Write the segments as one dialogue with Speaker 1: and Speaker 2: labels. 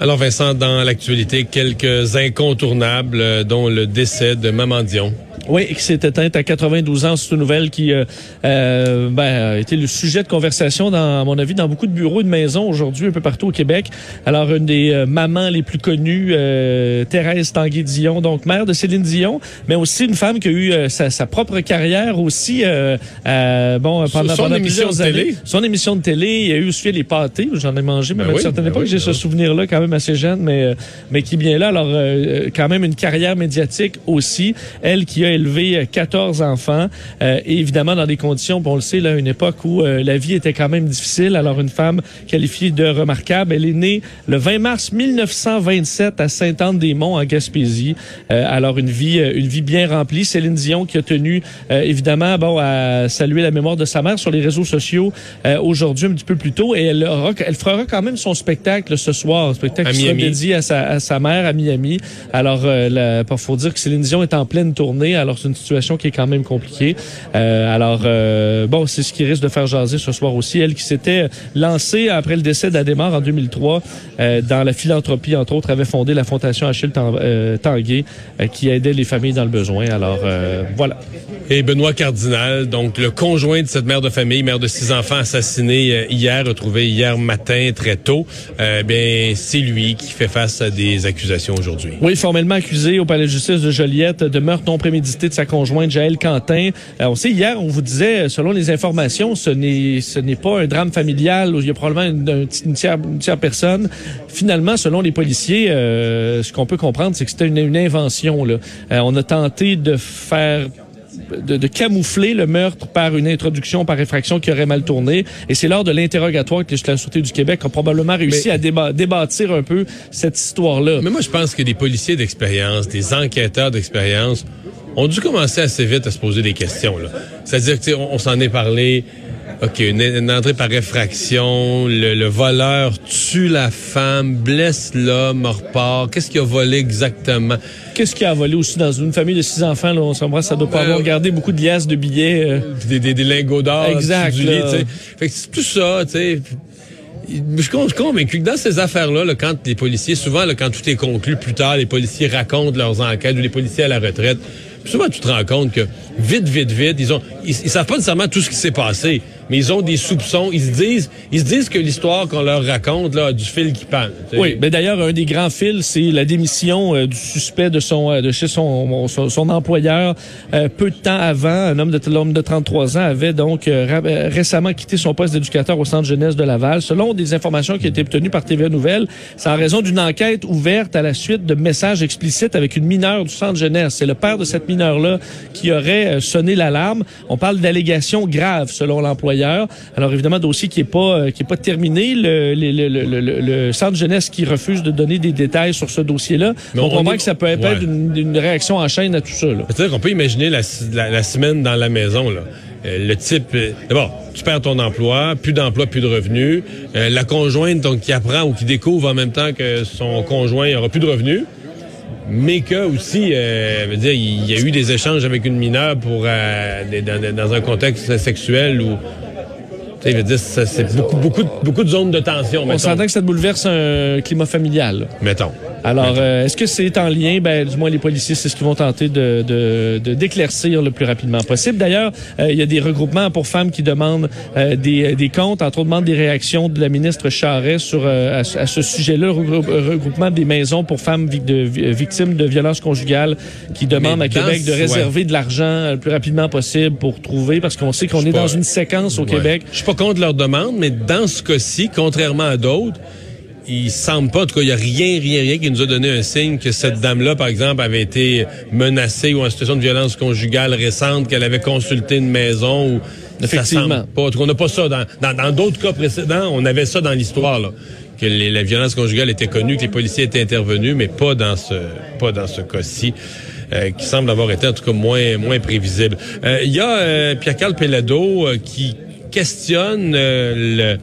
Speaker 1: Alors Vincent, dans l'actualité, quelques incontournables, euh, dont le décès de Maman Dion.
Speaker 2: Oui, qui s'est éteinte à 92 ans. C'est une nouvelle qui euh, euh, ben, a été le sujet de conversation, dans, à mon avis, dans beaucoup de bureaux et de maisons aujourd'hui, un peu partout au Québec. Alors, une des euh, mamans les plus connues, euh, Thérèse Tanguay-Dion, donc mère de Céline Dion, mais aussi une femme qui a eu euh, sa, sa, propre carrière aussi, euh, bon, pendant,
Speaker 1: son
Speaker 2: pendant plusieurs
Speaker 1: de télé.
Speaker 2: années. Son émission de télé. Il y a eu aussi les pâtés, j'en ai mangé, même
Speaker 1: Ben
Speaker 2: à une
Speaker 1: oui,
Speaker 2: certaine
Speaker 1: ben
Speaker 2: époque.
Speaker 1: oui,
Speaker 2: J'ai
Speaker 1: ben
Speaker 2: ce souvenir-là quand même assez jeune, mais, mais qui bien là. Alors, quand même une carrière médiatique aussi. Elle qui a élevé euh, 14 enfants, euh, et évidemment dans des conditions, bon, on le sait, là, une époque où euh, la vie était quand même difficile. Alors, une femme qualifiée de remarquable. Elle est née le 20 mars 1927 à Sainte-Anne-des-Monts, en Gaspésie. Euh, alors, une vie, euh, une vie bien remplie. Céline Dion qui a tenu, euh, évidemment, bon, à saluer la mémoire de sa mère sur les réseaux sociaux euh, aujourd'hui, un petit peu plus tôt. Et elle, aura, elle fera quand même son spectacle ce soir, un spectacle
Speaker 1: À
Speaker 2: qui sera
Speaker 1: Miami.
Speaker 2: dédié à sa, à sa mère à Miami. Alors, euh, il faut dire que Céline Dion est en pleine tournée. Alors, c'est une situation qui est quand même compliquée. Euh, alors, euh, bon, c'est ce qui risque de faire jaser ce soir aussi. Elle qui s'était lancée après le décès d'Adémar en 2003 euh, dans la philanthropie, entre autres, avait fondé la Fondation Achille euh, Tanguay euh, qui aidait les familles dans le besoin. Alors, euh, voilà.
Speaker 1: Et Benoît Cardinal, donc le conjoint de cette mère de famille, mère de six enfants, assassiné euh, hier, retrouvé hier matin très tôt, euh, bien c'est lui qui fait face à des accusations aujourd'hui.
Speaker 2: Oui, formellement accusé au palais de justice de Joliette de meurtre non prémédité de sa conjointe Jaël Quentin. Euh, on sait hier, on vous disait, selon les informations, ce n'est ce n'est pas un drame familial où il y a probablement une, un- une tiers, une tiers personne. Finalement, selon les policiers, euh, ce qu'on peut comprendre, c'est que c'était une, une invention. Là. Euh, on a tenté de faire de, de camoufler le meurtre par une introduction par effraction qui aurait mal tourné. Et c'est lors de l'interrogatoire que la Sûreté du Québec a probablement réussi
Speaker 1: Mais-
Speaker 2: à déba- débâtir un peu cette histoire-là.
Speaker 1: Mais moi, je pense que des policiers d'expérience, des enquêteurs d'expérience, ont dû commencer assez vite à se poser des questions. là. C'est-à-dire sais, on, on s'en est parlé. OK, une, une entrée par effraction, le, le voleur tue la femme, blesse l'homme, repart. Qu'est-ce qu'il a volé exactement?
Speaker 2: Qu'est-ce qui a volé aussi dans une famille de six enfants? Là, on s'embrasse, ça doit pas
Speaker 1: Ben,
Speaker 2: avoir gardé beaucoup de liasses de billets. euh.
Speaker 1: Des, des, des lingots d'or
Speaker 2: Exact,
Speaker 1: du lit. Fait que c'est tout ça, tu sais. Je suis con- je suis convaincu que dans ces affaires-là, là, quand les policiers, souvent, là, quand tout est conclu plus tard, les policiers racontent leurs enquêtes ou les policiers à la retraite. Puis souvent, tu te rends compte que vite, vite, vite, ils ont, ils, ils savent pas nécessairement tout ce qui s'est passé, mais ils ont des soupçons. Ils se disent, ils se disent que l'histoire qu'on leur raconte là a du fil qui pend.
Speaker 2: Oui, mais d'ailleurs, un des grands fils, c'est la démission euh, du suspect de son euh, de chez son, employeur. Euh, peu de temps avant, un homme de l'homme de 33 ans avait donc récemment quitté son poste d'éducateur au centre jeunesse de Laval. Selon des informations qui été obtenues par TVA Nouvelles, c'est en raison d'une enquête ouverte à la suite de messages explicites avec une mineure du centre jeunesse. C'est le père de cette mineure-là qui aurait sonné l'alarme. On parle d'allégations graves selon l'employeur. Alors évidemment, dossier qui est pas euh, qui est pas terminé. Le, le, le, le, le- le centre jeunesse qui refuse de donner des détails sur ce dossier-là.
Speaker 1: Mais
Speaker 2: on, comprend
Speaker 1: est-
Speaker 2: que ça peut être
Speaker 1: ouais.
Speaker 2: une, une réaction en chaîne à tout ça.
Speaker 1: C'est-à-dire qu'on peut imaginer la, la- la semaine dans la maison. Là. Euh, le type, euh, d'abord, tu perds ton emploi, plus d'emploi, plus de revenus. Euh, la conjointe donc qui apprend ou qui découvre en même temps que son conjoint aura plus de revenus. Mais que aussi, euh, veut dire, il y a eu des échanges avec une mineure pour euh, dans, dans un contexte sexuel où, tu sais, veut dire, ça, c'est beaucoup, beaucoup, de- beaucoup de zones de tension.
Speaker 2: On s'entend que ça bouleverse un climat familial.
Speaker 1: mettons.
Speaker 2: Alors, euh, est-ce que c'est en lien? Ben, du moins, les policiers, c'est ce qu'ils vont tenter de, de, de- d'éclaircir le plus rapidement possible. D'ailleurs, euh, il y a des regroupements pour femmes qui demandent euh, des, des comptes, entre autres, demandent des réactions de la ministre Charret sur euh, à, ce- à ce sujet-là, euh, regroupement des maisons pour femmes de, victimes de violences conjugales qui demandent à Québec de réserver de l'argent euh, le plus rapidement possible pour trouver, parce qu'on sait qu'on est dans une séquence au
Speaker 1: Ouais.
Speaker 2: Québec.
Speaker 1: Je suis pas contre leur demande, mais dans ce cas-ci, contrairement à d'autres, il semble pas, en tout cas, il y a rien, rien, rien qui nous a donné un signe que cette dame-là, par exemple, avait été menacée ou en situation de violence conjugale récente, qu'elle avait consulté une maison ou
Speaker 2: Effectivement.
Speaker 1: Ça semble pas. En tout cas, on n'a pas ça dans dans dans d'autres cas précédents, on avait ça dans l'histoire là. Que les- la violence conjugale était connue, que les policiers étaient intervenus, mais pas dans ce pas dans ce cas-ci. euh, qui semble avoir été en tout cas moins moins prévisible. Euh, Il y a euh, Pierre-Carl Pellado euh, qui questionne euh, le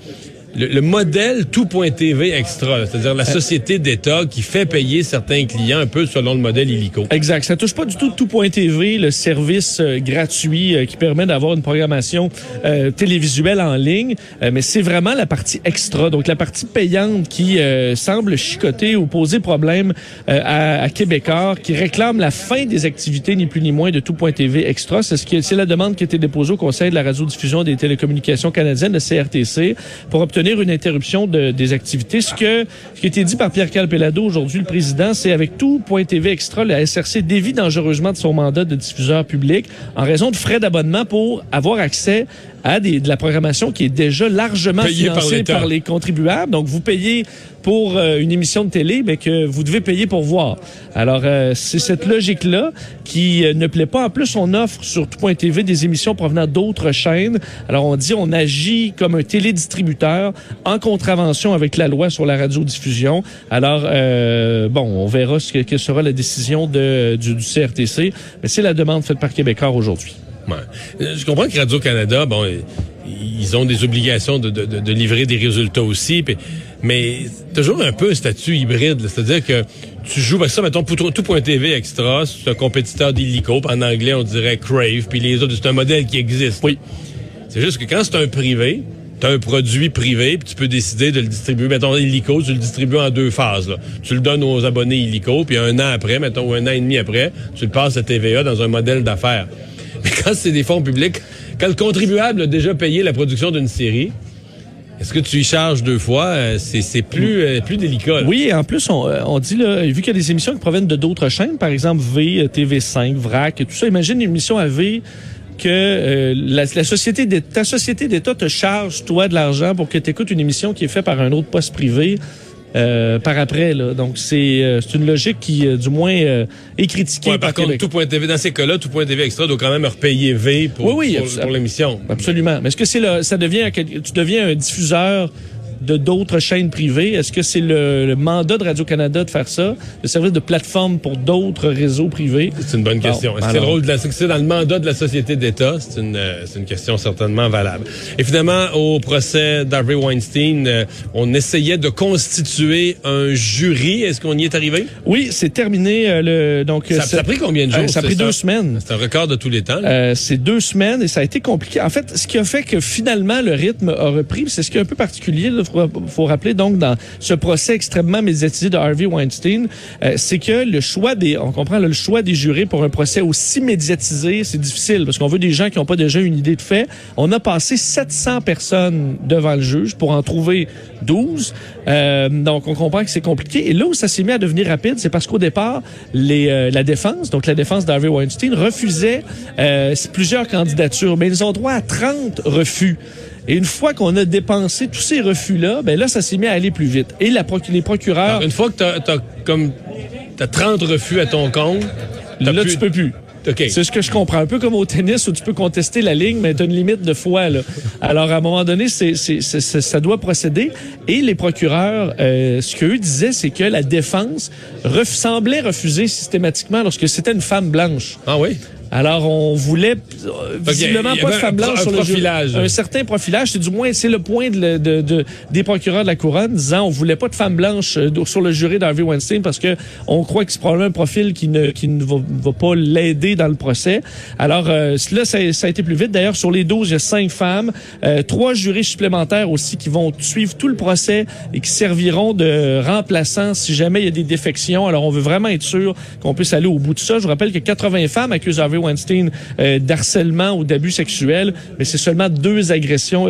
Speaker 1: le, le modèle tout.tv extra, c'est-à-dire la société d'État qui fait payer certains clients un peu selon le modèle illico.
Speaker 2: Exact. Ça touche pas du tout tout.tv, le service euh, gratuit euh, qui permet d'avoir une programmation euh, télévisuelle en ligne, euh, mais c'est vraiment la partie extra, donc la partie payante qui euh, semble chicoter ou poser problème euh, à, à Québécois qui réclame la fin des activités ni plus ni moins de tout.tv extra. C'est ce qui c'est la demande qui a été déposée au Conseil de la radiodiffusion des télécommunications canadiennes, le CRTC, pour obtenir une interruption de, des activités. Ce que ce qui a été dit par Pierre Calpelado aujourd'hui, le président, c'est avec tout point TV extra, la SRC dévie dangereusement de son mandat de diffuseur public en raison de frais d'abonnement pour avoir accès à des, de la programmation qui est déjà largement financée par, les contribuables. Donc, vous payez pour euh, une émission de télé, mais que vous devez payer pour voir. Alors, euh, c'est cette logique-là qui euh, ne plaît pas. En plus, on offre sur tout.tv des émissions provenant d'autres chaînes. Alors, on dit on agit comme un télédistributeur en contravention avec la loi sur la radiodiffusion. Alors, euh, bon, on verra ce que, que sera la décision de, du, du CRTC, mais c'est la demande faite par Québécois aujourd'hui.
Speaker 1: Ouais. Euh, Je comprends que Radio-Canada, bon, ils ont des obligations de, de- de- livrer des résultats aussi, puis- mais toujours un peu un statut hybride. C'est-à-dire que tu joues, ben ça, mettons, tout.tv extra, c'est un compétiteur d'Illico, en anglais, on dirait Crave, puis les autres, c'est un modèle qui existe.
Speaker 2: Oui.
Speaker 1: C'est juste que quand c'est un privé, tu un produit privé, puis tu peux décider de le distribuer. Mettons, Illico, tu le distribues en deux phases. là. Tu le donnes aux abonnés Illico, puis un an après, mettons, ou un an et demi après, tu le passes à TVA dans un modèle d'affaires. Mais quand c'est des fonds publics, quand le contribuable a déjà payé la production d'une série, est-ce que tu y charges deux fois? Euh, C'est plus, euh, plus délicat.
Speaker 2: Oui, et en plus, on, euh, on dit, là, vu qu'il y a des émissions qui proviennent de d'autres chaînes, par exemple V, euh, TV5, VRAC, tout ça, imagine une émission à V que la, ta société d'État te charge, toi, de l'argent pour que tu écoutes une émission qui est faite par un autre poste privé euh, par après. Là. Donc, c'est euh, c'est une logique qui, euh, du moins, euh, est critiquée
Speaker 1: Ouais,
Speaker 2: par,
Speaker 1: par contre,
Speaker 2: Québec.
Speaker 1: tout.tv, dans ces cas-là, tout.tv extra doit quand même repayer V pour,
Speaker 2: Oui, oui,
Speaker 1: pour, pour l'émission.
Speaker 2: Absolument. Mais est-ce que c'est ça devient, tu deviens un diffuseur de d'autres chaînes privées? Est-ce que c'est le, le mandat de Radio-Canada de faire ça? Le service de plateforme pour d'autres réseaux privés?
Speaker 1: C'est une bonne
Speaker 2: Bon,
Speaker 1: question. Est-ce que c'est le rôle de la, c'est dans le mandat de la société d'État? C'est une, euh, c'est une question certainement valable. Et finalement, au procès d'Harvey Weinstein, euh, on essayait de constituer un jury. Est-ce qu'on y est arrivé?
Speaker 2: Oui, c'est terminé. euh, le, donc,
Speaker 1: Ça, ça a pris combien de jours?
Speaker 2: euh, ça a pris deux semaines.
Speaker 1: C'est un record de tous les temps. là.
Speaker 2: Euh, c'est deux semaines et ça a été compliqué. En fait, ce qui a fait que finalement le rythme a repris, c'est ce qui est un peu particulier, il faut, faut rappeler donc dans ce procès extrêmement médiatisé de Harvey Weinstein, euh, c'est que le choix des, on comprend là, le choix des jurés pour un procès aussi médiatisé, c'est difficile parce qu'on veut des gens qui n'ont pas déjà une idée de fait. On a passé 700 personnes devant le juge pour en trouver 12. Euh, donc on comprend que c'est compliqué. Et là où ça s'est mis à devenir rapide, c'est parce qu'au départ, les, euh, la défense, donc la défense d'Harvey Weinstein, refusait euh, plusieurs candidatures, mais ils ont droit à 30 refus. Et une fois qu'on a dépensé tous ces refus-là, ben là, ça s'est mis à aller plus vite. Et la proc- les procureurs,
Speaker 1: Alors, une fois que t'as, t'as comme t'as 30 refus à ton compte,
Speaker 2: là,
Speaker 1: plus-
Speaker 2: tu peux plus.
Speaker 1: OK.
Speaker 2: C'est ce que je comprends. Un peu comme au tennis où tu peux contester la ligne, mais tu as une limite de fois. Là. Alors, à un moment donné, c'est, ça doit procéder. Et les procureurs, euh, ce qu'eux disaient, c'est que la défense ref- semblait refuser systématiquement lorsque c'était une femme blanche.
Speaker 1: Ah oui?
Speaker 2: Alors, on voulait euh, visiblement pas de femme blanche sur le jury. Un certain profilage. C'est du moins, c'est le point de, de- de- des procureurs de la couronne disant on voulait pas de femme blanche euh, sur le jury d'Harvey Weinstein parce que on croit que c'est probablement un profil qui ne, qui ne va, va pas l'aider dans le procès. Alors, euh, là, ça, ça a été plus vite. D'ailleurs, sur les 12, il y a cinq femmes, euh, trois jurés supplémentaires aussi qui vont suivre tout le procès et qui serviront de remplaçants si jamais il y a des défections. Alors, on veut vraiment être sûr qu'on puisse aller au bout de ça. Je vous rappelle que 80 femmes accusent Harvey Weinstein euh, d'harcèlement ou d'abus sexuels, mais c'est seulement deux agressions. euh,